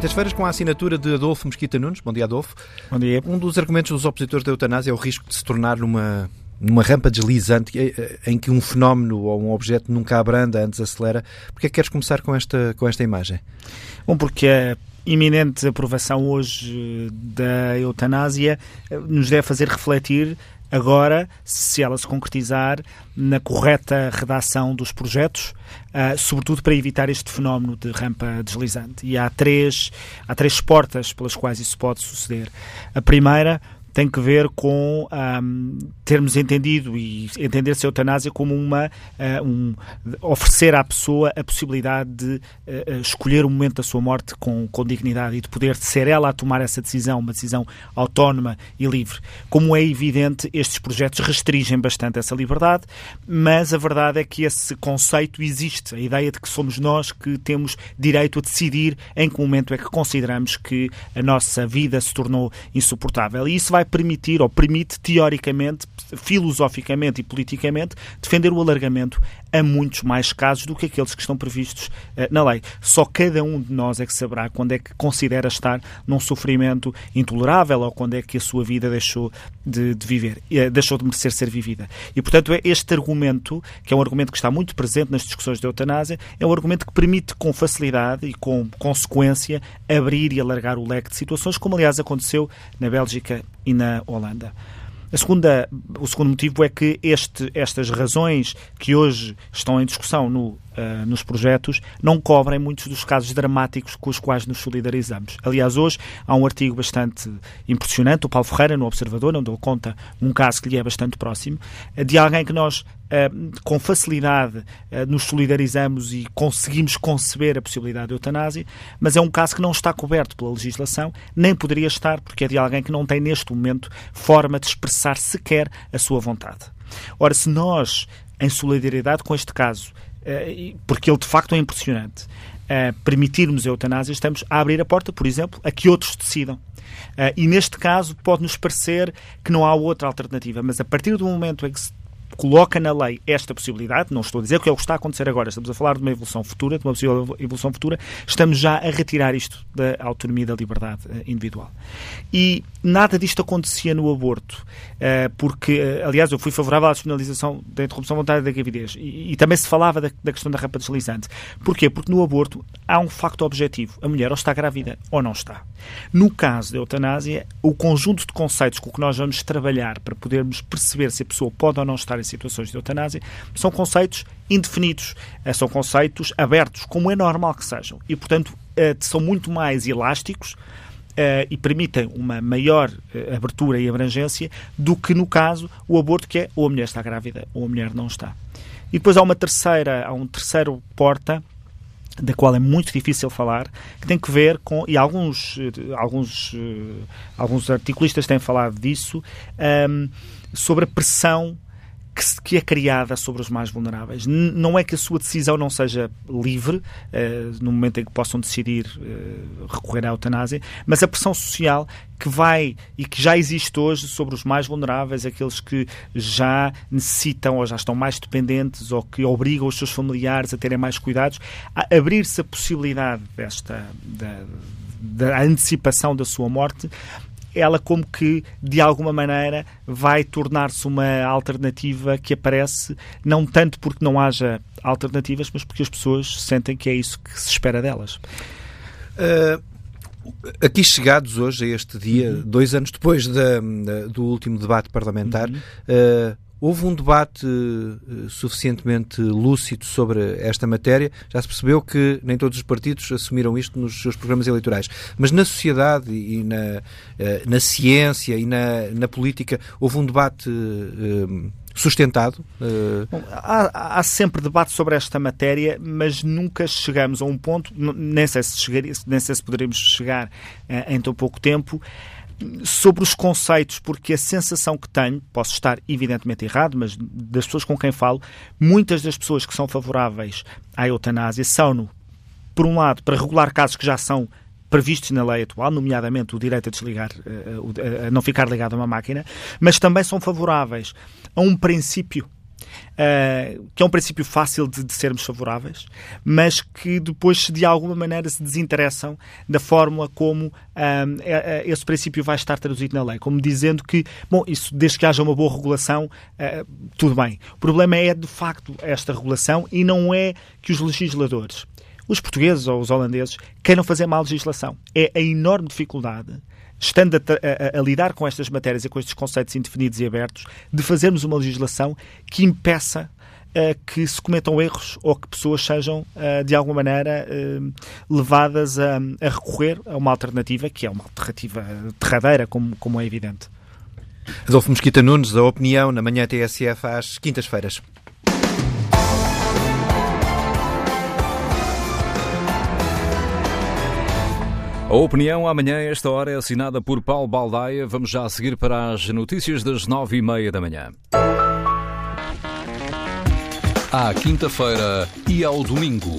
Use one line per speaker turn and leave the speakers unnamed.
quintas-feiras com a assinatura de Adolfo Mesquita Nunes. Bom dia, Adolfo.
Bom dia.
Um dos argumentos dos opositores da eutanásia é o risco de se tornar numa, numa rampa deslizante em que um fenómeno ou um objeto nunca abranda, antes acelera. Porquê é que queres começar com esta, com esta imagem?
Bom, porque a iminente aprovação hoje da eutanásia nos deve fazer refletir agora, se ela se concretizar, na correta redação dos projetos, uh, sobretudo para evitar este fenómeno de rampa deslizante. E há três, há três portas pelas quais isso pode suceder. A primeira tem que ver com um, termos entendido e entender-se a eutanásia como uma uh, um, oferecer à pessoa a possibilidade de uh, escolher o momento da sua morte com, com dignidade e de poder ser ela a tomar essa decisão, uma decisão autónoma e livre. Como é evidente, estes projetos restringem bastante essa liberdade, mas a verdade é que esse conceito existe, a ideia de que somos nós que temos direito a decidir em que momento é que consideramos que a nossa vida se tornou insuportável. E isso vai vai permitir, ou permite, teoricamente, filosoficamente e politicamente, defender o alargamento a muitos mais casos do que aqueles que estão previstos uh, na lei. Só cada um de nós é que saberá quando é que considera estar num sofrimento intolerável ou quando é que a sua vida deixou de, de viver, uh, deixou de merecer ser vivida. E, portanto, é este argumento, que é um argumento que está muito presente nas discussões de eutanásia, é um argumento que permite com facilidade e com consequência abrir e alargar o leque de situações, como aliás aconteceu na Bélgica e na Holanda. A segunda, o segundo motivo é que este, estas razões que hoje estão em discussão no, uh, nos projetos não cobrem muitos dos casos dramáticos com os quais nos solidarizamos. Aliás, hoje há um artigo bastante impressionante, o Paulo Ferreira, no Observador, onde ele conta um caso que lhe é bastante próximo, de alguém que nós Uh, com facilidade nos solidarizamos e conseguimos conceber a possibilidade de eutanásia, mas é um caso que não está coberto pela legislação, nem poderia estar, porque é de alguém que não tem neste momento forma de expressar sequer a sua vontade. Ora, se nós, em solidariedade com este caso, porque ele de facto é impressionante, permitirmos a eutanásia, estamos a abrir a porta, por exemplo, a que outros decidam. Uh, e neste caso pode-nos parecer que não há outra alternativa, mas a partir do momento em que se coloca na lei esta possibilidade, não estou a dizer que é o que está a acontecer agora, estamos a falar de uma evolução futura, de uma possível evolução futura, estamos já a retirar isto da autonomia da liberdade eh, individual. E nada disto acontecia no aborto, eh, porque, eh, aliás, eu fui favorável à despenalização da interrupção voluntária da gravidez e, também se falava da, questão da rampa deslizante. Porquê? Porque no aborto há um facto objetivo, a mulher ou está grávida ou não está. No caso da eutanásia, o conjunto de conceitos com que nós vamos trabalhar para podermos perceber se a pessoa pode ou não estar em situações de eutanásia, são conceitos indefinidos, eh, são conceitos abertos, como é normal que sejam. E, portanto, eh, são muito mais elásticos Uh, e permitem uma maior abertura e abrangência do que no caso o aborto que é ou a mulher está grávida ou a mulher não está. E depois há uma terceira, há um terceiro porta da qual é muito difícil falar, que tem que ver com, e alguns, alguns, alguns articulistas têm falado disso, um, ehm, sobre a pressão que, que, é criada sobre os mais vulneráveis. N não é que a sua decisão não seja livre, uh, no momento em que possam decidir uh, recorrer à eutanásia, mas a pressão social que vai e que já existe hoje sobre os mais vulneráveis, aqueles que já necessitam ou já estão mais dependentes ou que obrigam os seus familiares a terem mais cuidados, a abrir-se a possibilidade desta da, da antecipação da sua morte ela como que, de alguma maneira, vai tornar-se uma alternativa que aparece não tanto porque não haja alternativas, mas porque as pessoas sentem que é isso que se espera delas.
Uh, aqui chegados hoje, a este dia, uhum. dois anos depois da, do último debate parlamentar, uhum. uh, Houve um debate uh, suficientemente lúcido sobre esta matéria. Já se percebeu que nem todos os partidos assumiram isto nos seus programas eleitorais. Mas na sociedade e na, uh, na ciência e na, na política houve um debate uh, sustentado?
Bom, há, há, sempre debate sobre esta matéria, mas nunca chegamos a um ponto, nem sei se, chegaria, nem sei se poderemos chegar em tão pouco tempo, sobre os conceitos, porque a sensação que tenho, posso estar evidentemente errado, mas das pessoas com quem falo, muitas das pessoas que são favoráveis à eutanásia são-no, por um lado, para regular casos que já são previstos na lei atual, nomeadamente o direito a desligar, eh, a não ficar ligado a uma máquina, mas também são favoráveis a um princípio uh, que é um princípio fácil de, de, sermos favoráveis, mas que depois, de alguma maneira, se desinteressam da fórmula como esse princípio vai estar traduzido na lei, como dizendo que, bom, isso desde que haja uma boa regulação, uh, tudo bem. O problema é, de facto, esta regulação e não é que os legisladores os portugueses ou os holandeses queiram fazer má legislação. É a enorme dificuldade estando a, a, a, lidar com estas matérias e com estes conceitos indefinidos e abertos, de fazermos uma legislação que impeça uh, que se cometam erros ou que pessoas sejam, uh, de alguma maneira, uh, levadas a, a, recorrer a uma alternativa que é uma alternativa derradeira, como, como é evidente.
Adolfo Mosquita Nunes, a opinião na manhã TSF às quintas-feiras.
A opinião amanhã, esta hora, é assinada por Paulo Baldaia. Vamos já seguir para as notícias das nove e meia da manhã. À quinta-feira e ao domingo.